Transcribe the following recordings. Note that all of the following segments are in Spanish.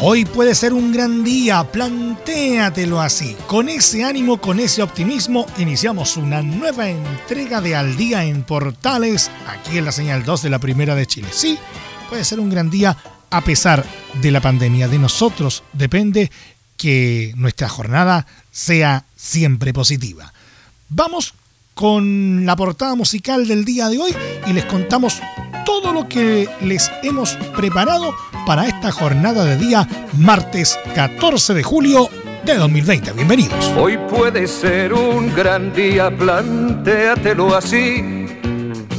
Hoy puede ser un gran día, plantéatelo así. Con ese ánimo, con ese optimismo, iniciamos una nueva entrega de Al Día en Portales, aquí en la señal 2 de la Primera de Chile. Sí, puede ser un gran día a pesar de la pandemia. De nosotros depende que nuestra jornada sea siempre positiva. Vamos con la portada musical del día de hoy y les contamos todo lo que les hemos preparado para esta jornada de día martes 14 de julio de 2020. Bienvenidos. Hoy puede ser un gran día, plantéatelo así.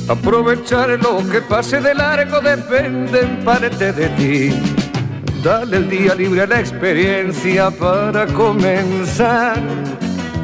Aprovechar lo que pase de largo depende en parte de ti. Dale el día libre a la experiencia para comenzar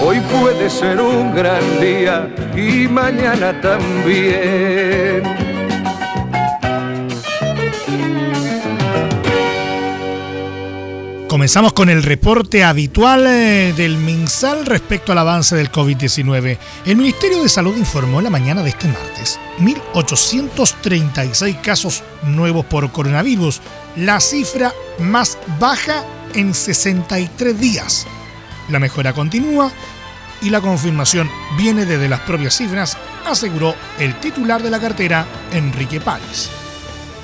Hoy puede ser un gran día y mañana también. Comenzamos con el reporte habitual eh, del MinSal respecto al avance del COVID-19. El Ministerio de Salud informó la mañana de este martes 1.836 casos nuevos por coronavirus, la cifra más baja en 63 días. La mejora continúa y la confirmación viene desde las propias cifras, aseguró el titular de la cartera, Enrique Páez.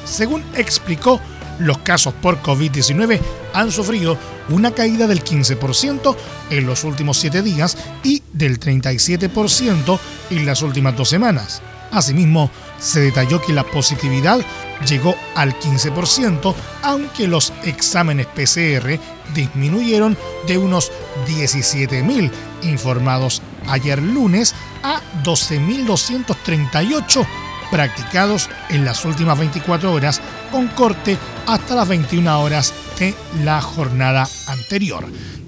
Según explicó, los casos por COVID-19 han sufrido una caída del 15% en los últimos 7 días y del 37% en las últimas dos semanas. Asimismo, se detalló que la positividad llegó al 15%, aunque los exámenes PCR disminuyeron de unos 17.000 informados ayer lunes a 12.238 practicados en las últimas 24 horas con corte hasta las 21 horas de la jornada anterior.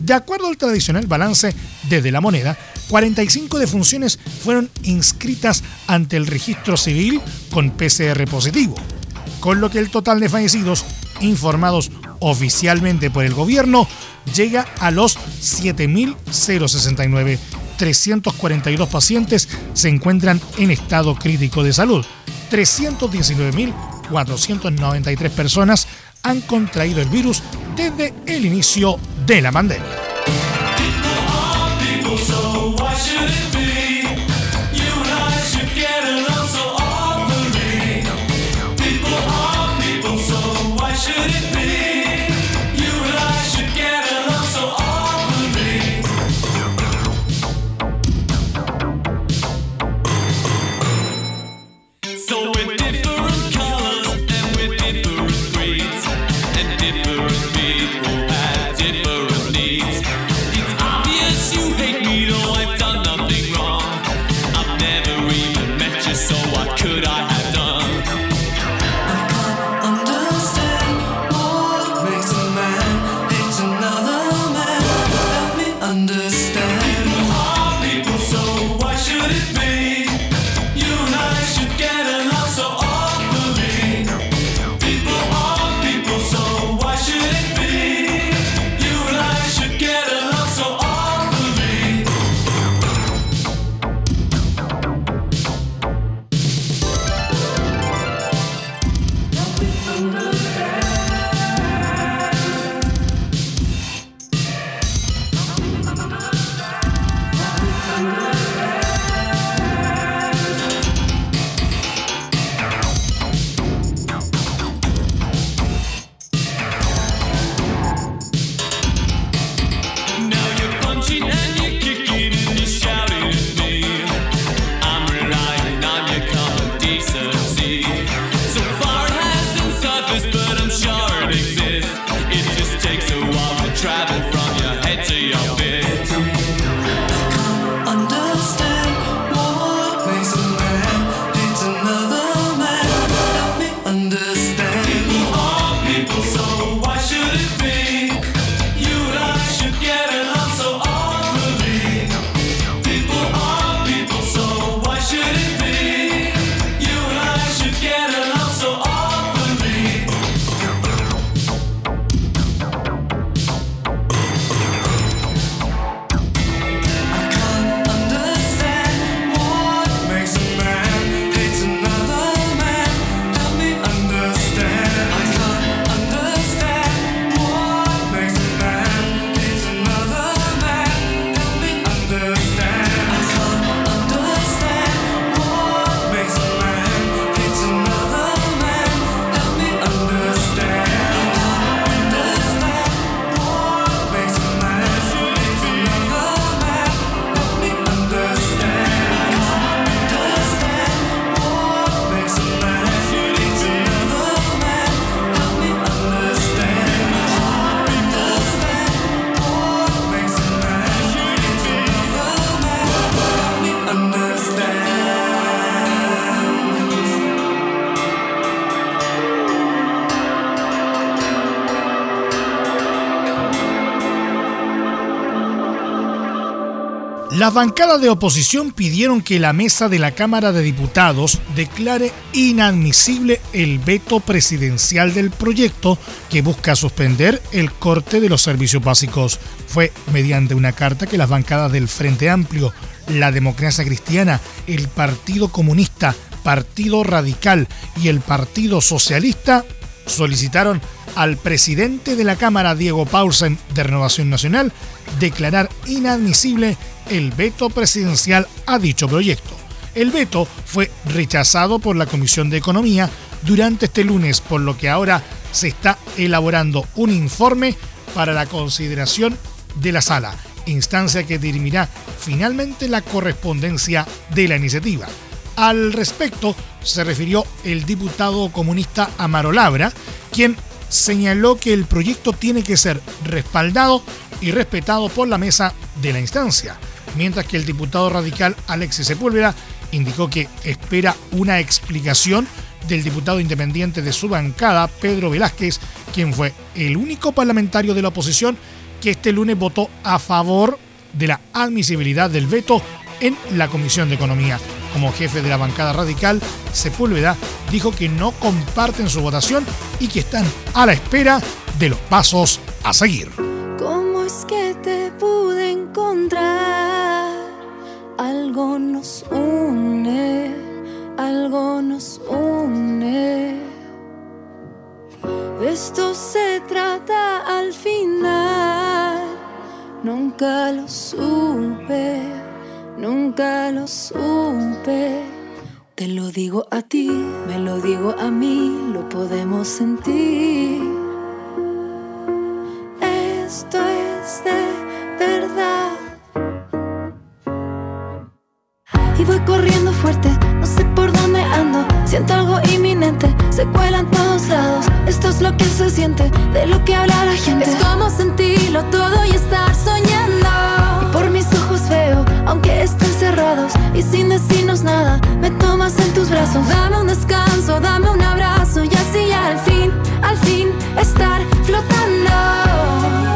De acuerdo al tradicional balance desde la moneda, 45 defunciones fueron inscritas ante el registro civil con PCR positivo, con lo que el total de fallecidos informados oficialmente por el gobierno llega a los 7.069. 342 pacientes se encuentran en estado crítico de salud. 319.493 personas han contraído el virus desde el inicio de la pandemia. La bancada de oposición pidieron que la mesa de la Cámara de Diputados declare inadmisible el veto presidencial del proyecto que busca suspender el corte de los servicios básicos. Fue mediante una carta que las bancadas del Frente Amplio, la Democracia Cristiana, el Partido Comunista, Partido Radical y el Partido Socialista solicitaron al presidente de la Cámara, Diego Paulsen, de Renovación Nacional, declarar inadmisible el veto presidencial a dicho proyecto. El veto fue rechazado por la Comisión de Economía durante este lunes, por lo que ahora se está elaborando un informe para la consideración de la sala, instancia que dirimirá finalmente la correspondencia de la iniciativa. Al respecto, se refirió el diputado comunista Amaro Labra, quien señaló que el proyecto tiene que ser respaldado y respetado por la mesa de la instancia mientras que el diputado radical Alexis Sepúlveda indicó que espera una explicación del diputado independiente de su bancada, Pedro Velázquez, quien fue el único parlamentario de la oposición que este lunes votó a favor de la admisibilidad del veto en la Comisión de Economía. Como jefe de la bancada radical, Sepúlveda dijo que no comparten su votación y que están a la espera de los pasos a seguir. ¿Cómo es que te pude encontrar? Algo nos une, algo nos une. esto se trata al final. Nunca lo supe, nunca lo supe. Te lo digo a ti, me lo digo a mí, lo podemos sentir. Esto voy corriendo fuerte. No sé por dónde ando, siento algo inminente. Se cuela en todos lados. Esto es lo que se siente, de lo que habla la gente. Es como sentirlo todo y estar soñando. Y por mis ojos veo, aunque estén cerrados y sin decirnos nada, me tomas en tus brazos. Dame un descanso, dame un abrazo y así al fin, al fin estar flotando. Flotando.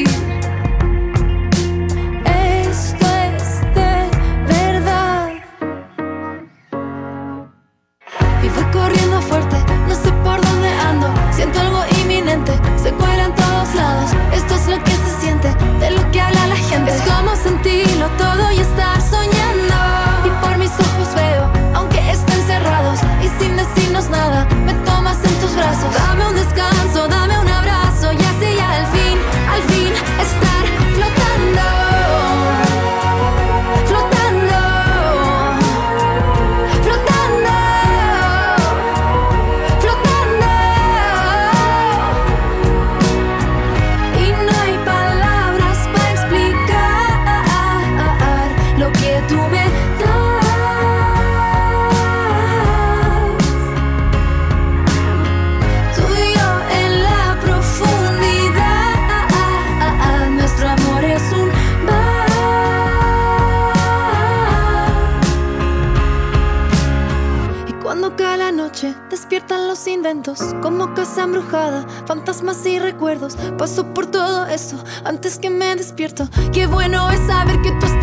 Antes que me despierto. Qué bueno es saber que tú estarás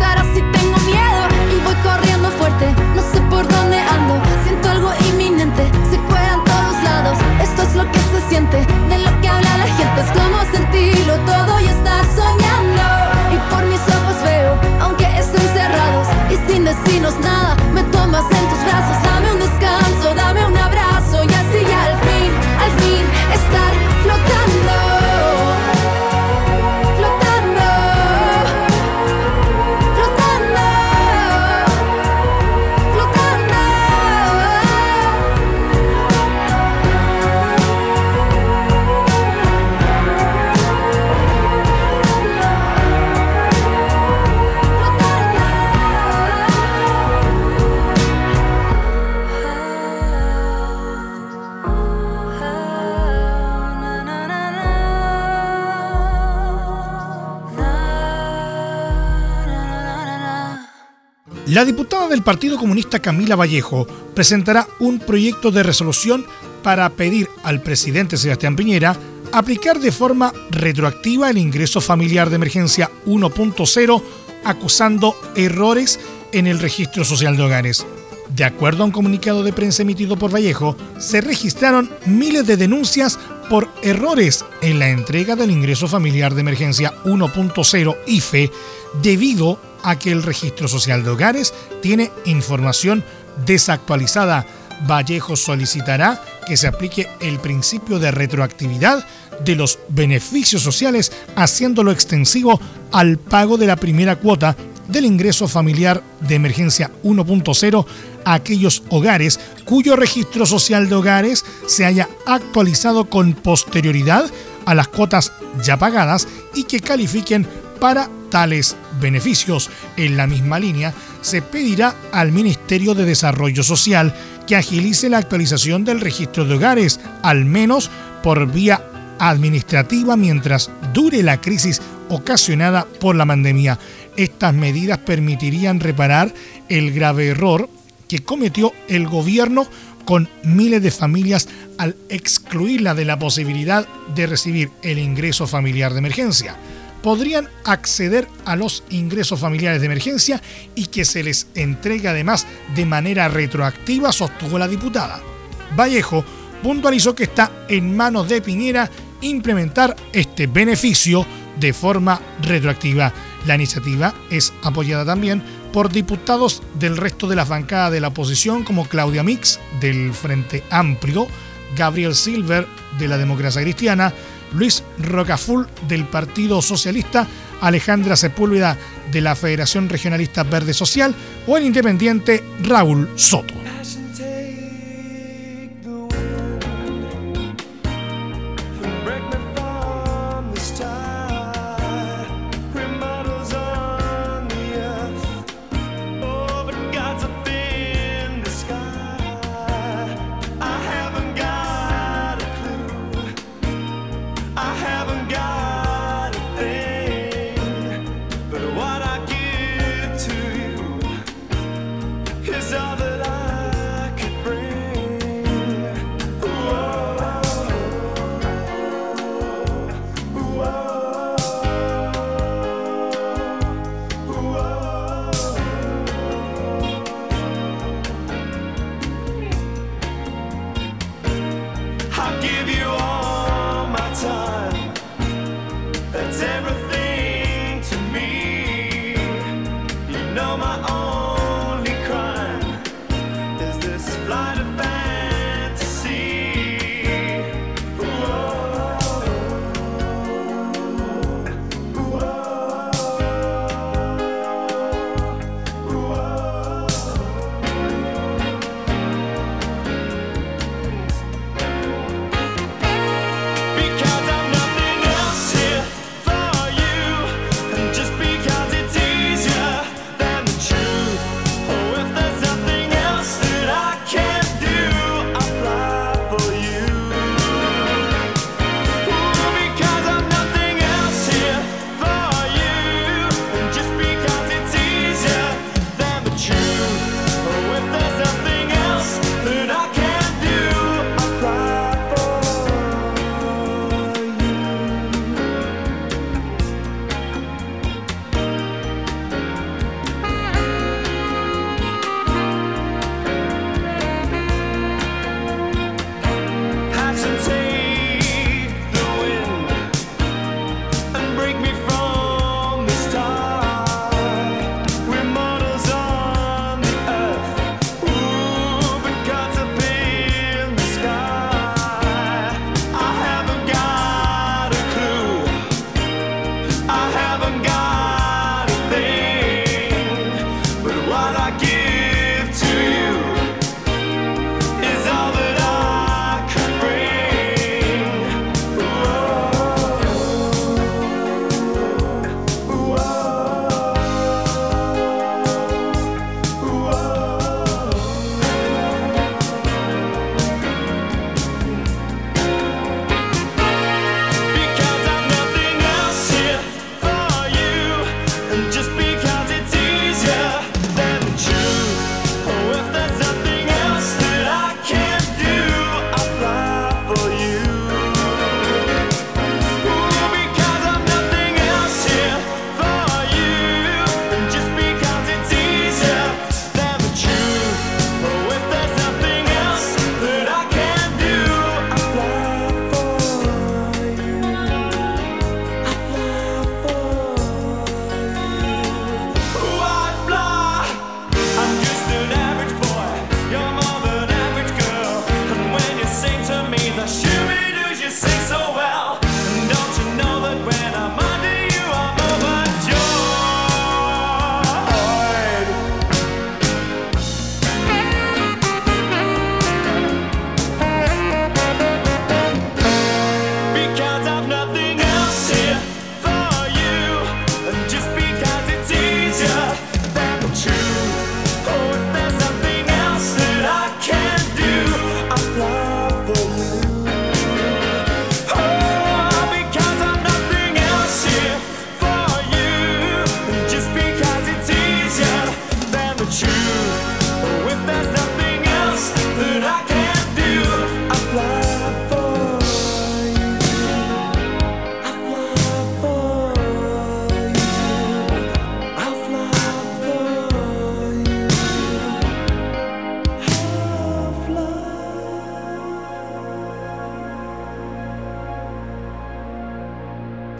La diputada del Partido Comunista Camila Vallejo presentará un proyecto de resolución para pedir al presidente Sebastián Piñera aplicar de forma retroactiva el ingreso familiar de emergencia 1.0 acusando errores en el registro social de hogares. De acuerdo a un comunicado de prensa emitido por Vallejo, se registraron miles de denuncias por errores en la entrega del ingreso familiar de emergencia 1.0 IFE debido a que el registro social de hogares tiene información desactualizada. Vallejo solicitará que se aplique el principio de retroactividad de los beneficios sociales, haciéndolo extensivo al pago de la primera cuota del ingreso familiar de emergencia 1.0 a aquellos hogares cuyo registro social de hogares se haya actualizado con posterioridad a las cuotas ya pagadas y que califiquen para tales beneficios. En la misma línea, se pedirá al Ministerio de Desarrollo Social que agilice la actualización del registro de hogares, al menos por vía administrativa mientras dure la crisis ocasionada por la pandemia. Estas medidas permitirían reparar el grave error que cometió el gobierno con miles de familias al excluirla de la posibilidad de recibir el ingreso familiar de emergencia podrían acceder a los ingresos familiares de emergencia y que se les entregue además de manera retroactiva, sostuvo la diputada. Vallejo puntualizó que está en manos de Piñera implementar este beneficio de forma retroactiva. La iniciativa es apoyada también por diputados del resto de la bancada de la oposición como Claudia Mix del Frente Amplio, Gabriel Silver de la Democracia Cristiana, Luis Rocaful del Partido Socialista, Alejandra Sepúlveda de la Federación Regionalista Verde Social o el independiente Raúl Soto.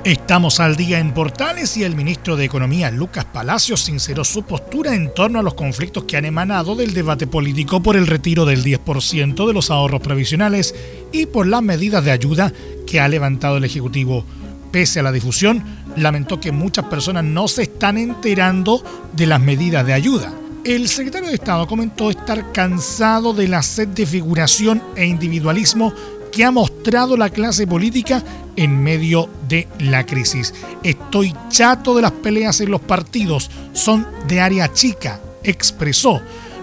Estamos al día en Portales y el ministro de Economía, Lucas Palacios, sinceró su postura en torno a los conflictos que han emanado del debate político por el retiro del 10% de los ahorros previsionales y por las medidas de ayuda que ha levantado el Ejecutivo. Pese a la difusión, lamentó que muchas personas no se están enterando de las medidas de ayuda. El secretario de Estado comentó estar cansado de la sed de figuración e individualismo que ha mostrado la clase política en medio de la crisis. Estoy chato de las peleas en los partidos, son de área chica, expresó.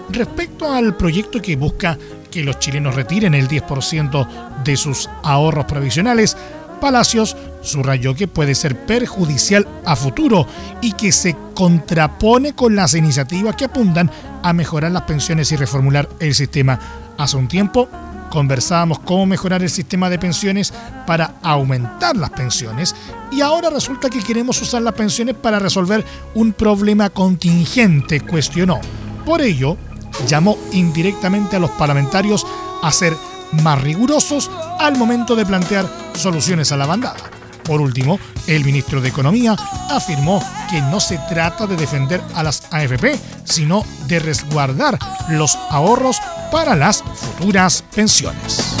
Respecto al proyecto que busca que los chilenos retiren el 10% de sus ahorros provisionales, Palacios subrayó que puede ser perjudicial a futuro y que se contrapone con las iniciativas que apuntan a mejorar las pensiones y reformular el sistema. Hace un tiempo conversábamos cómo mejorar el sistema de pensiones para aumentar las pensiones y ahora resulta que queremos usar las pensiones para resolver un problema contingente, cuestionó. Por ello, llamó indirectamente a los parlamentarios a ser más rigurosos al momento de plantear soluciones a la bandada. Por último, el ministro de Economía afirmó que no se trata de defender a las AFP, sino de resguardar los ahorros para las futuras pensiones.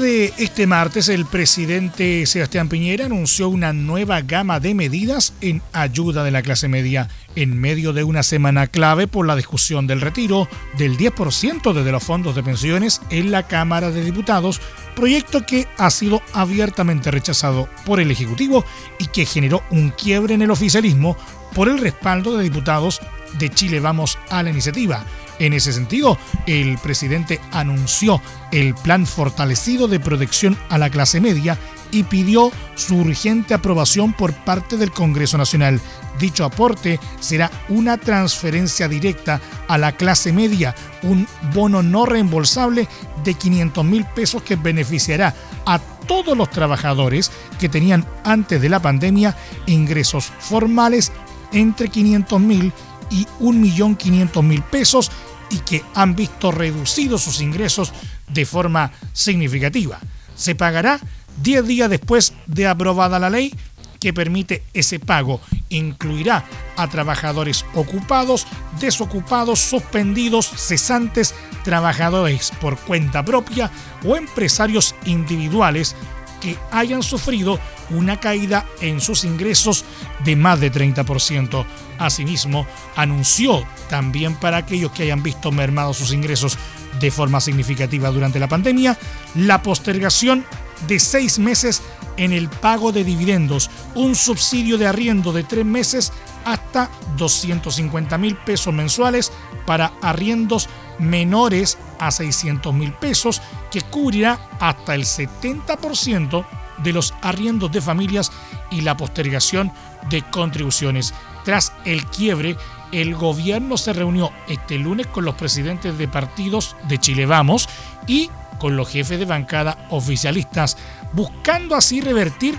De este martes, el presidente Sebastián Piñera anunció una nueva gama de medidas en ayuda de la clase media. En medio de una semana clave por la discusión del retiro del 10% desde los fondos de pensiones en la Cámara de Diputados, proyecto que ha sido abiertamente rechazado por el Ejecutivo y que generó un quiebre en el oficialismo por el respaldo de diputados de Chile Vamos a la iniciativa en ese sentido, el presidente anunció el plan fortalecido de protección a la clase media y pidió su urgente aprobación por parte del Congreso Nacional. Dicho aporte será una transferencia directa a la clase media, un bono no reembolsable de 500 mil pesos que beneficiará a todos los trabajadores que tenían antes de la pandemia ingresos formales entre 500 mil y 1.500.000 pesos y que han visto reducidos sus ingresos de forma significativa. Se pagará 10 días después de aprobada la ley que permite ese pago. Incluirá a trabajadores ocupados, desocupados, suspendidos, cesantes, trabajadores por cuenta propia o empresarios individuales que hayan sufrido una caída en sus ingresos de más de 30%. Asimismo, anunció también para aquellos que hayan visto mermados sus ingresos de forma significativa durante la pandemia, la postergación de seis meses en el pago de dividendos, un subsidio de arriendo de tres meses hasta 250 mil pesos mensuales para arriendos menores a 600 mil pesos, que cubrirá hasta el 70% de los arriendos de familias y la postergación de contribuciones. Tras el quiebre, el gobierno se reunió este lunes con los presidentes de partidos de Chile Vamos y con los jefes de bancada oficialistas, buscando así revertir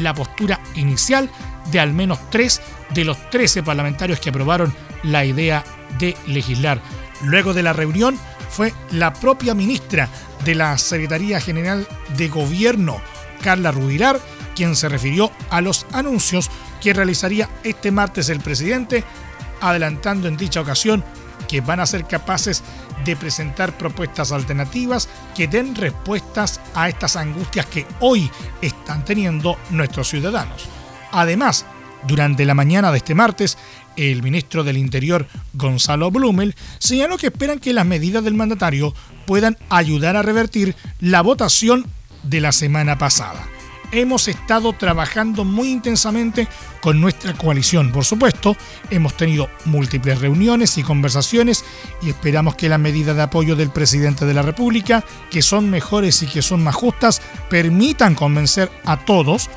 la postura inicial de al menos tres de los 13 parlamentarios que aprobaron la idea de legislar. Luego de la reunión fue la propia ministra de la Secretaría General de Gobierno, Carla Rubilar, quien se refirió a los anuncios que realizaría este martes el presidente, adelantando en dicha ocasión que van a ser capaces de presentar propuestas alternativas que den respuestas a estas angustias que hoy están teniendo nuestros ciudadanos. Además, durante la mañana de este martes, el ministro del Interior, Gonzalo Blumel, señaló que esperan que las medidas del mandatario puedan ayudar a revertir la votación de la semana pasada hemos estado trabajando muy intensamente con nuestra coalición. Por supuesto, hemos tenido múltiples reuniones y conversaciones y esperamos que las medidas de apoyo del presidente de la República, que son mejores y que son más justas, permitan convencer a todos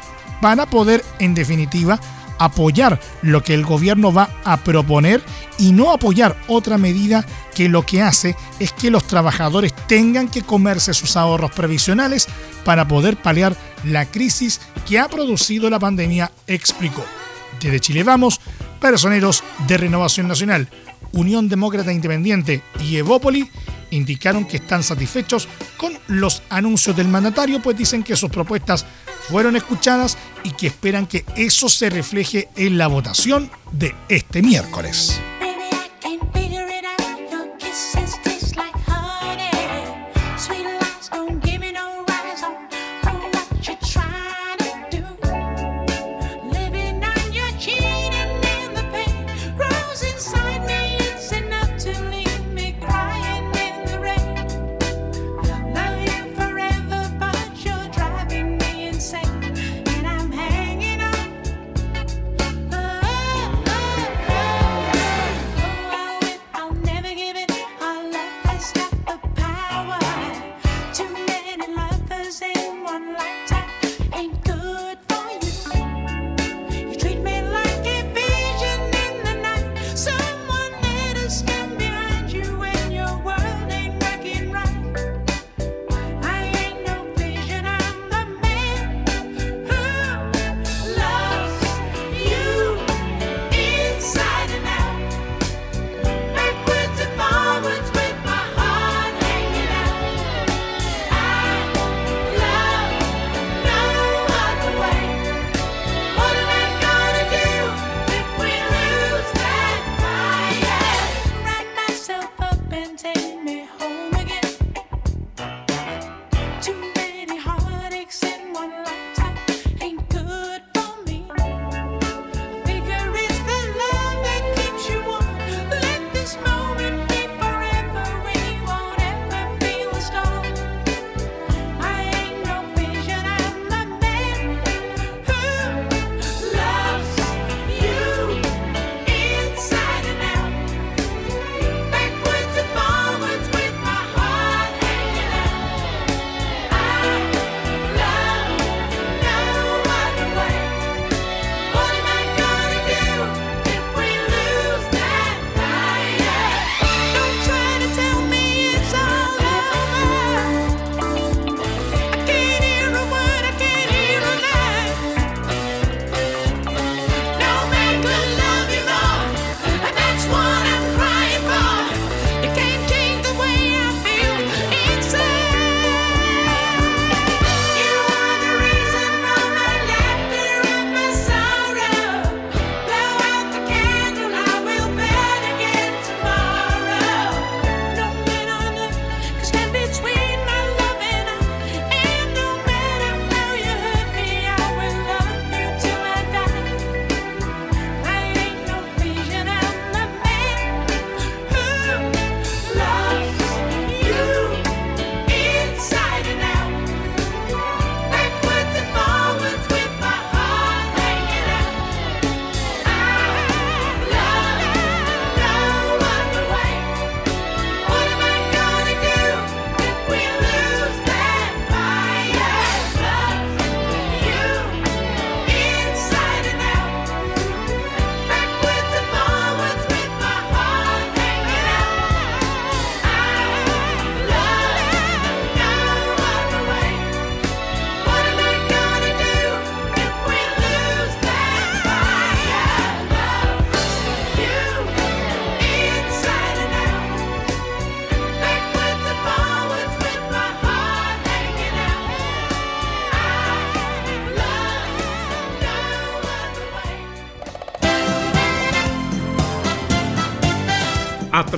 para poder, en definitiva, apoyar lo que el gobierno va a proponer y no apoyar otra medida que lo que hace es que los trabajadores tengan que comerse sus ahorros previsionales para poder paliar la crisis que ha producido la pandemia, explicó. Desde Chile Vamos, personeros de Renovación Nacional, Unión Demócrata Independiente y Evópoli indicaron que están satisfechos con los anuncios del mandatario, pues dicen que sus propuestas fueron escuchadas y que esperan que eso se refleje en la votación de este miércoles.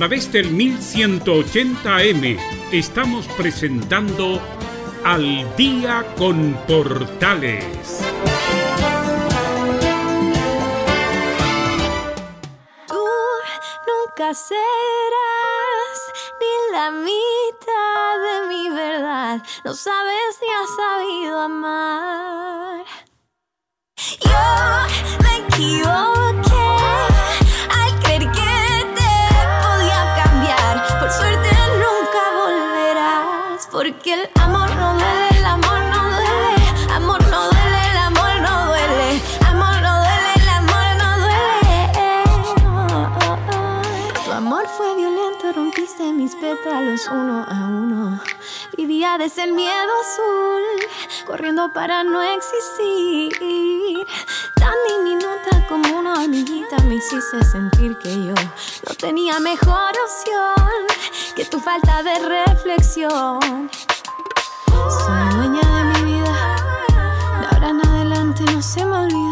Través del 1180M estamos presentando Al Día con Portales. Tú nunca serás ni la mitad de mi verdad. No sabes ni has sabido amar. Yo me equivoqué. Pétalos uno a uno. Vivía de ese miedo azul, corriendo para no existir. Tan diminuta como una hormiguita me hiciste sentir que yo no tenía mejor opción que tu falta de reflexión. Soy dueña de mi vida, de ahora en adelante no se me olvida.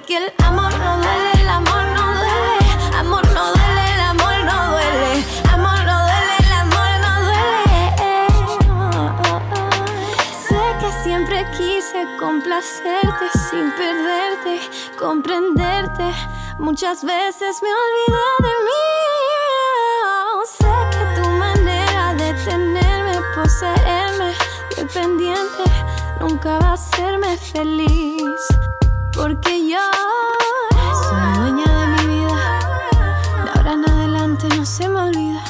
Porque el amor no duele, el amor no duele. Amor no duele, el amor no duele. Amor no duele, el amor no duele. Sé que siempre quise complacerte sin perderte, comprenderte. Muchas veces me olvidé de mí. Sé que tu manera de tenerme, poseerme, dependiente, nunca va a hacerme feliz. Porque yo soy dueña de mi vida. De ahora en adelante no se me olvida.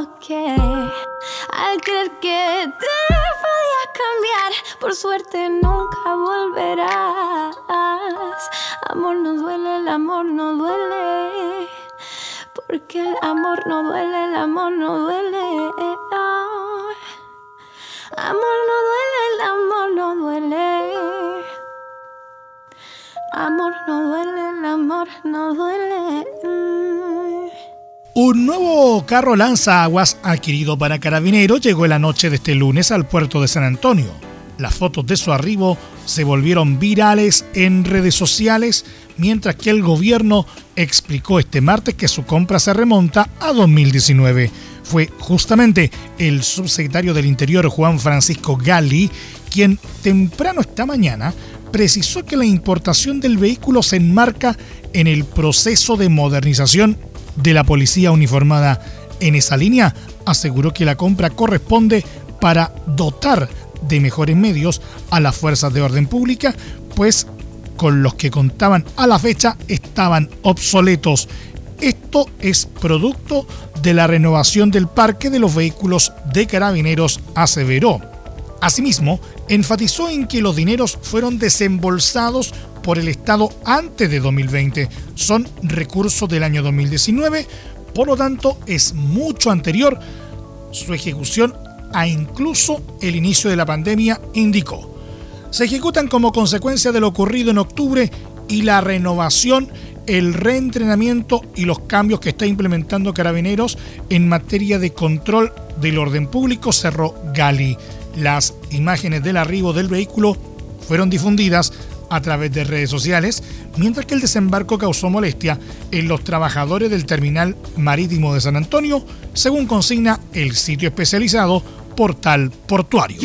Equivoqué al creer que te podía cambiar. Por suerte nunca volverás. Amor no duele, el amor no duele. Porque el amor no duele, el amor no duele. Amor no duele, el amor no duele. Amor no duele, el amor no duele. Un nuevo carro lanzaguas adquirido para carabineros llegó la noche de este lunes al puerto de San Antonio. Las fotos de su arribo se volvieron virales en redes sociales, mientras que el gobierno explicó este martes que su compra se remonta a 2019. Fue justamente el subsecretario del Interior Juan Francisco Gali quien temprano esta mañana precisó que la importación del vehículo se enmarca en el proceso de modernización de la policía uniformada. En esa línea aseguró que la compra corresponde para dotar de mejores medios a las fuerzas de orden pública, pues con los que contaban a la fecha estaban obsoletos. Esto es producto de la renovación del parque de los vehículos de carabineros, aseveró. Asimismo, enfatizó en que los dineros fueron desembolsados por el Estado antes de 2020. Son recursos del año 2019, por lo tanto es mucho anterior su ejecución a incluso el inicio de la pandemia, indicó. Se ejecutan como consecuencia de lo ocurrido en octubre y la renovación, el reentrenamiento y los cambios que está implementando Carabineros en materia de control del orden público, cerró Gali. Las imágenes del arribo del vehículo fueron difundidas a través de redes sociales, mientras que el desembarco causó molestia en los trabajadores del terminal marítimo de San Antonio, según consigna el sitio especializado portal portuario.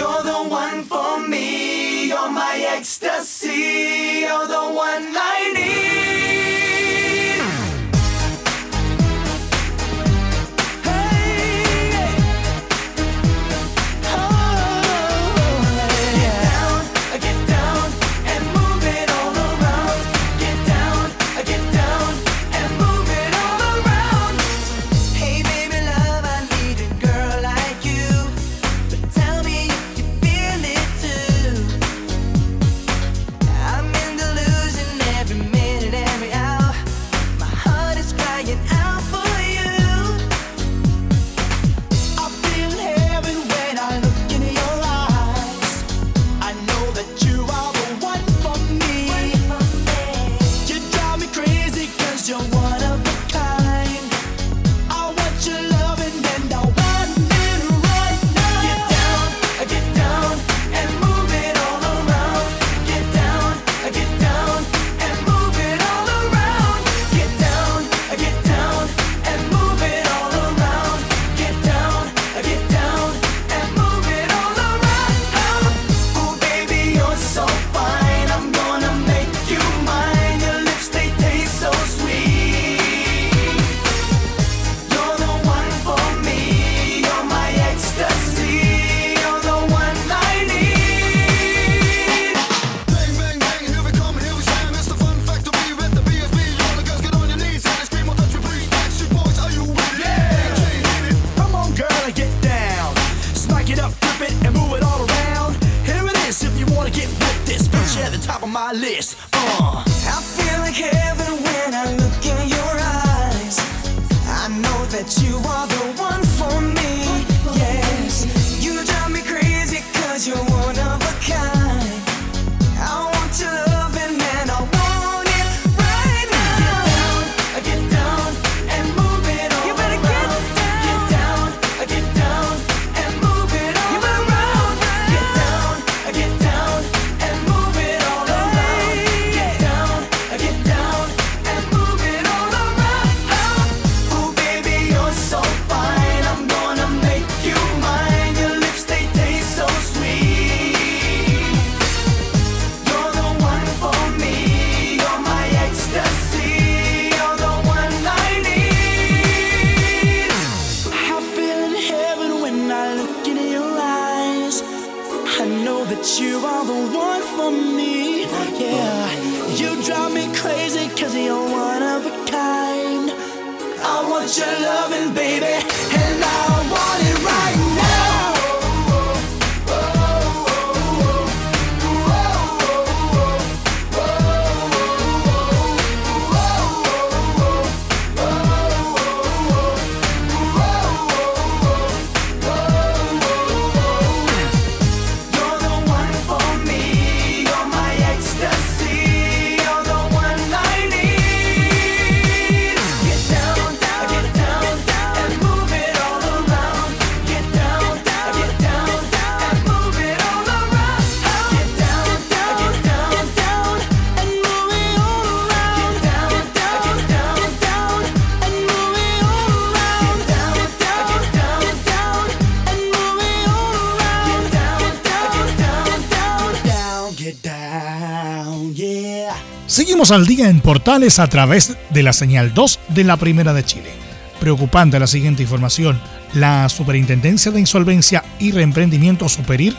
Seguimos al día en Portales a través de la señal 2 de la Primera de Chile. Preocupante la siguiente información. La Superintendencia de Insolvencia y Reemprendimiento Superir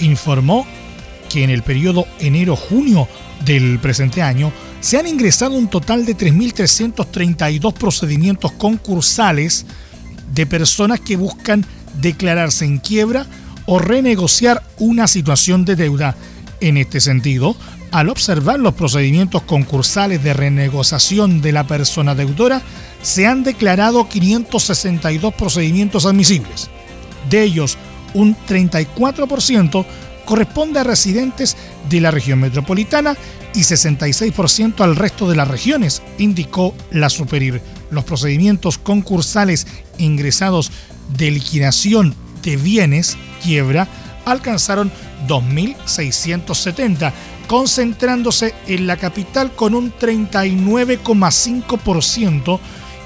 informó que en el periodo enero-junio del presente año se han ingresado un total de 3.332 procedimientos concursales de personas que buscan declararse en quiebra o renegociar una situación de deuda. En este sentido, al observar los procedimientos concursales de renegociación de la persona deudora, se han declarado 562 procedimientos admisibles. De ellos, un 34% corresponde a residentes de la región metropolitana y 66% al resto de las regiones, indicó la Superir. Los procedimientos concursales ingresados de liquidación de bienes, quiebra, alcanzaron 2.670, concentrándose en la capital con un 39,5%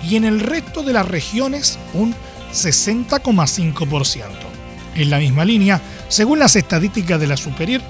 y en el resto de las regiones un 60,5%. En la misma línea, según las estadísticas de la Superior,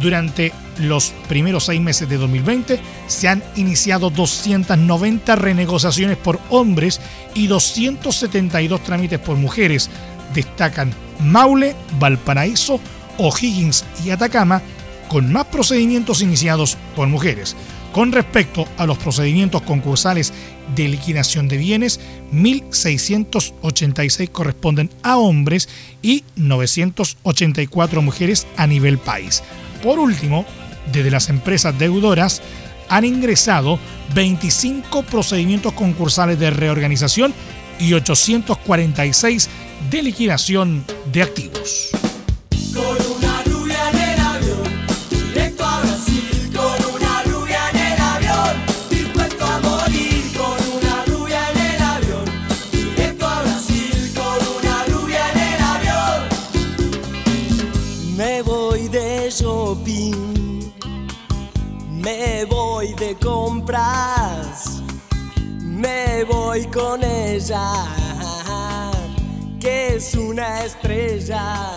durante los primeros seis meses de 2020 se han iniciado 290 renegociaciones por hombres y 272 trámites por mujeres. Destacan Maule, Valparaíso, O'Higgins y Atacama, con más procedimientos iniciados por mujeres. Con respecto a los procedimientos concursales de liquidación de bienes, 1.686 corresponden a hombres y 984 mujeres a nivel país. Por último, desde las empresas deudoras han ingresado 25 procedimientos concursales de reorganización y 846 de liquidación de activos. Me voy de compras, me voy con ella, que es una estrella.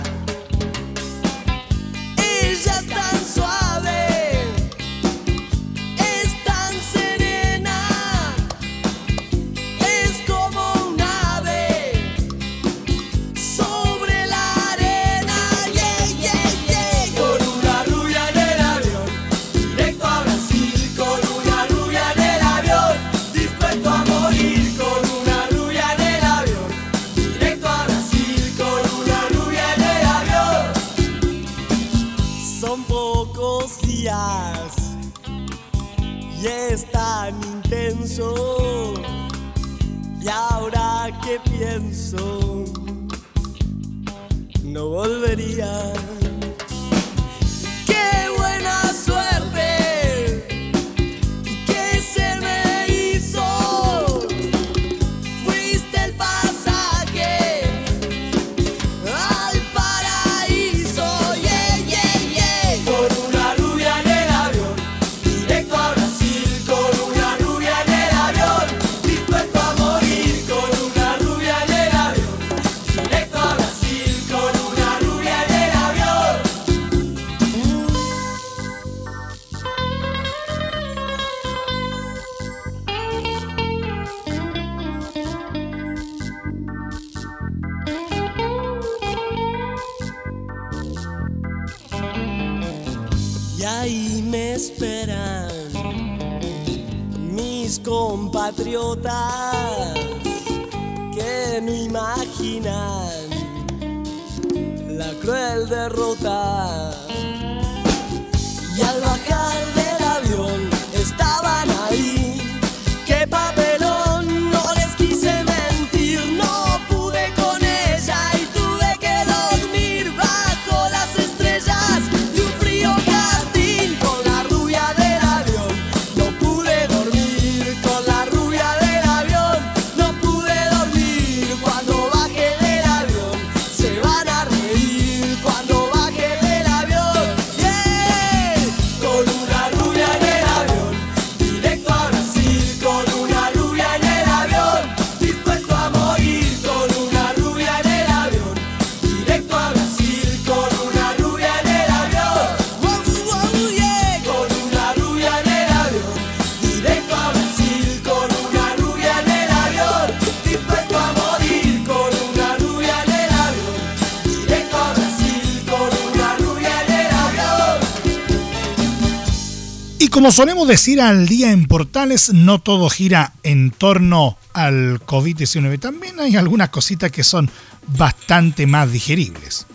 Como solemos decir al día en Portales, no todo gira en torno al COVID-19. También hay algunas cositas que son bastante más digeribles,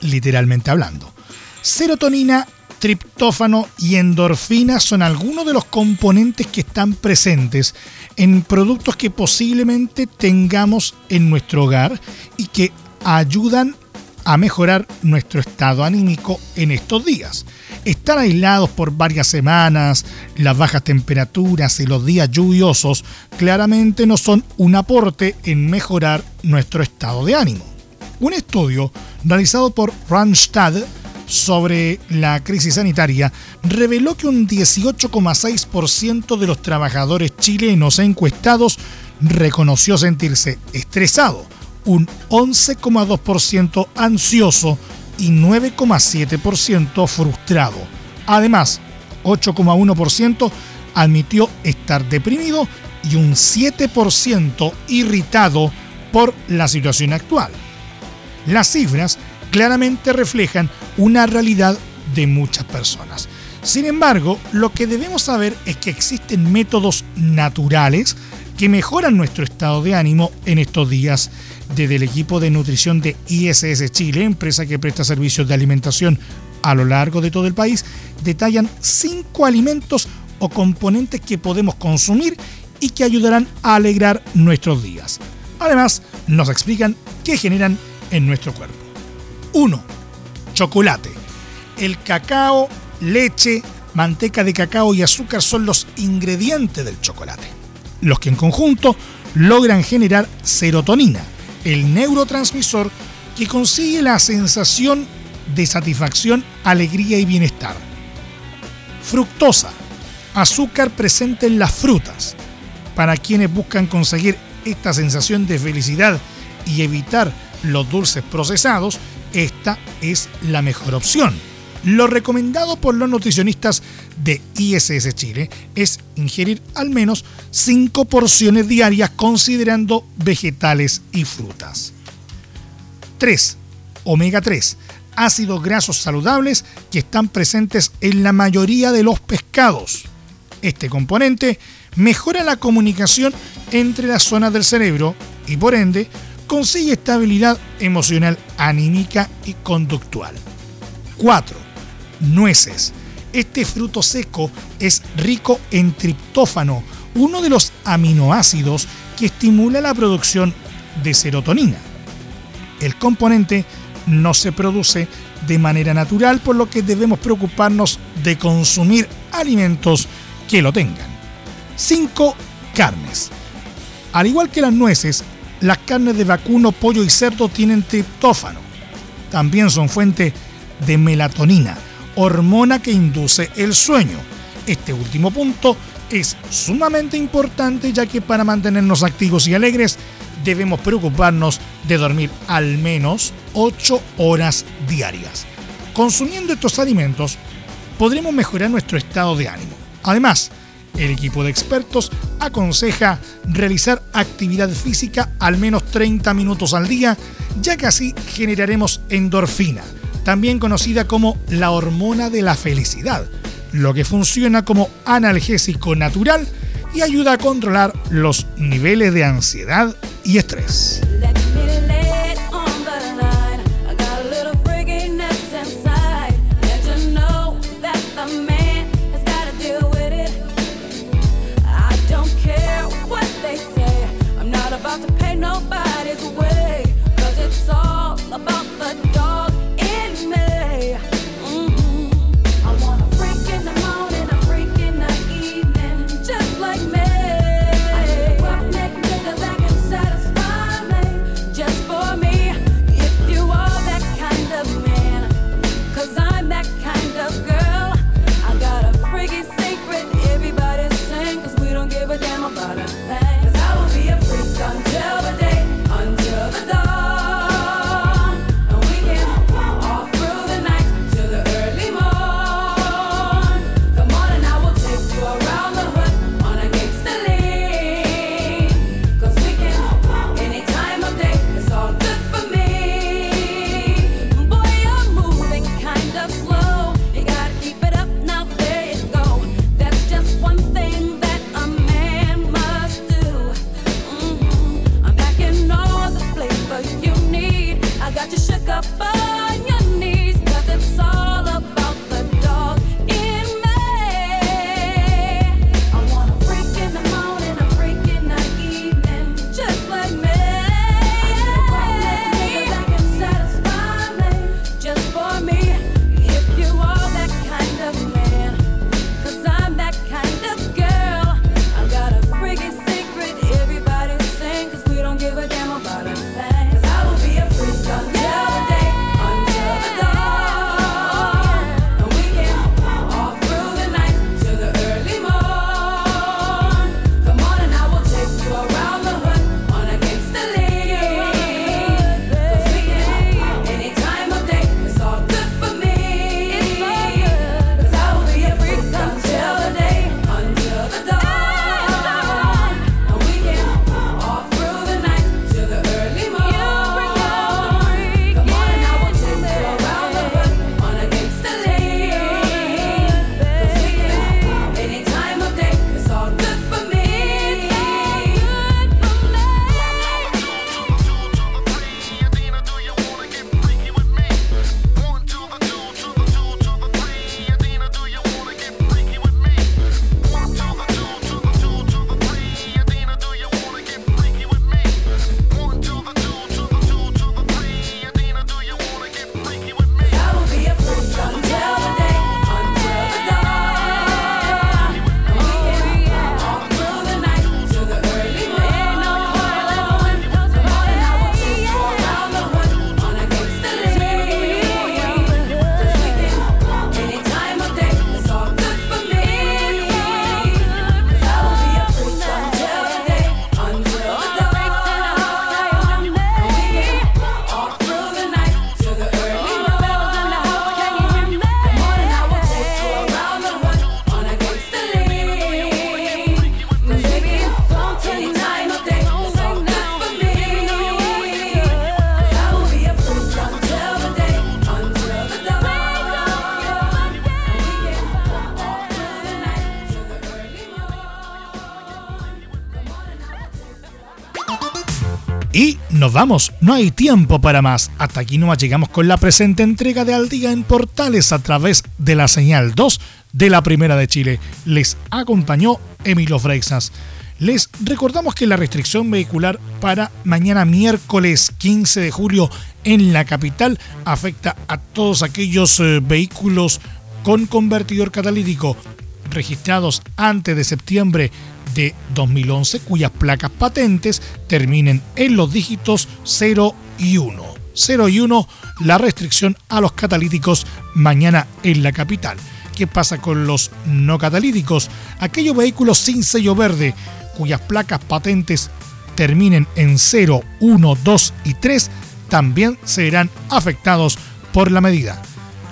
literalmente hablando. Serotonina, triptófano y endorfina son algunos de los componentes que están presentes en productos que posiblemente tengamos en nuestro hogar y que ayudan a mejorar nuestro estado anímico en estos días. Estar aislados por varias semanas, las bajas temperaturas y los días lluviosos claramente no son un aporte en mejorar nuestro estado de ánimo. Un estudio realizado por Randstad sobre la crisis sanitaria reveló que un 18,6% de los trabajadores chilenos encuestados reconoció sentirse estresado, un 11,2% ansioso y 9,7% frustrado. Además, 8,1% admitió estar deprimido y un 7% irritado por la situación actual. Las cifras claramente reflejan una realidad de muchas personas. Sin embargo, lo que debemos saber es que existen métodos naturales que mejoran nuestro estado de ánimo en estos días desde el equipo de nutrición de ISS Chile, empresa que presta servicios de alimentación a lo largo de todo el país, detallan cinco alimentos o componentes que podemos consumir y que ayudarán a alegrar nuestros días. Además, nos explican qué generan en nuestro cuerpo. 1. Chocolate. El cacao, leche, manteca de cacao y azúcar son los ingredientes del chocolate, los que en conjunto logran generar serotonina, el neurotransmisor que consigue la sensación de satisfacción, alegría y bienestar. Fructosa, azúcar presente en las frutas. Para quienes buscan conseguir esta sensación de felicidad y evitar los dulces procesados, esta es la mejor opción. Lo recomendado por los nutricionistas de ISS Chile es ingerir al menos 5 porciones diarias considerando vegetales y frutas. 3. Omega 3. Ácidos grasos saludables que están presentes en la mayoría de los pescados. Este componente mejora la comunicación entre las zonas del cerebro y por ende consigue estabilidad emocional, anímica y conductual. 4 nueces. Este fruto seco es rico en triptófano, uno de los aminoácidos que estimula la producción de serotonina. El componente no se produce de manera natural, por lo que debemos preocuparnos de consumir alimentos que lo tengan. 5. Carnes. Al igual que las nueces, las carnes de vacuno, pollo y cerdo tienen triptófano. También son fuente de melatonina, hormona que induce el sueño. Este último punto es sumamente importante ya que para mantenernos activos y alegres debemos preocuparnos de dormir al menos 8 horas diarias. Consumiendo estos alimentos podremos mejorar nuestro estado de ánimo. Además, el equipo de expertos aconseja realizar actividad física al menos 30 minutos al día, ya que así generaremos endorfina, también conocida como la hormona de la felicidad, lo que funciona como analgésico natural y ayuda a controlar los niveles de ansiedad y estrés. Vamos, no hay tiempo para más. Hasta aquí nomás llegamos con la presente entrega de Al Día en Portales a través de la señal 2 de la Primera de Chile. Les acompañó Emilio Freixas. Les recordamos que la restricción vehicular para mañana miércoles 15 de julio en la capital afecta a todos aquellos eh, vehículos con convertidor catalítico registrados antes de septiembre de 2011 cuyas placas patentes terminen en los dígitos 0 y 1. 0 y 1 la restricción a los catalíticos mañana en la capital. ¿Qué pasa con los no catalíticos? Aquellos vehículos sin sello verde cuyas placas patentes terminen en 0, 1, 2 y 3 también serán afectados por la medida.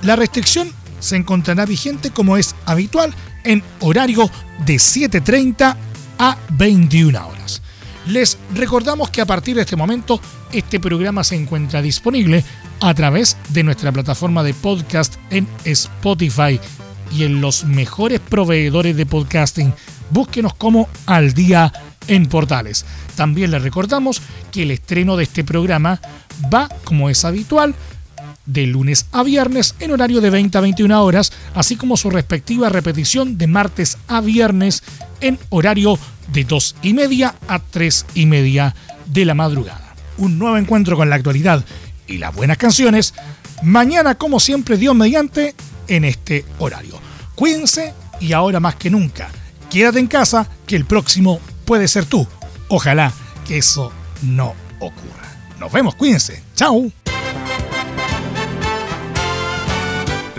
La restricción se encontrará vigente como es habitual en horario de 7.30 a 21 horas. Les recordamos que a partir de este momento este programa se encuentra disponible a través de nuestra plataforma de podcast en Spotify y en los mejores proveedores de podcasting. Búsquenos como Al Día en Portales. También les recordamos que el estreno de este programa va, como es habitual, de lunes a viernes en horario de 20 a 21 horas, así como su respectiva repetición de martes a viernes en horario de 2 y media a 3 y media de la madrugada. Un nuevo encuentro con la actualidad y las buenas canciones, mañana como siempre Dios mediante en este horario. Cuídense y ahora más que nunca, quédate en casa que el próximo puede ser tú. Ojalá que eso no ocurra. Nos vemos, cuídense. Chao.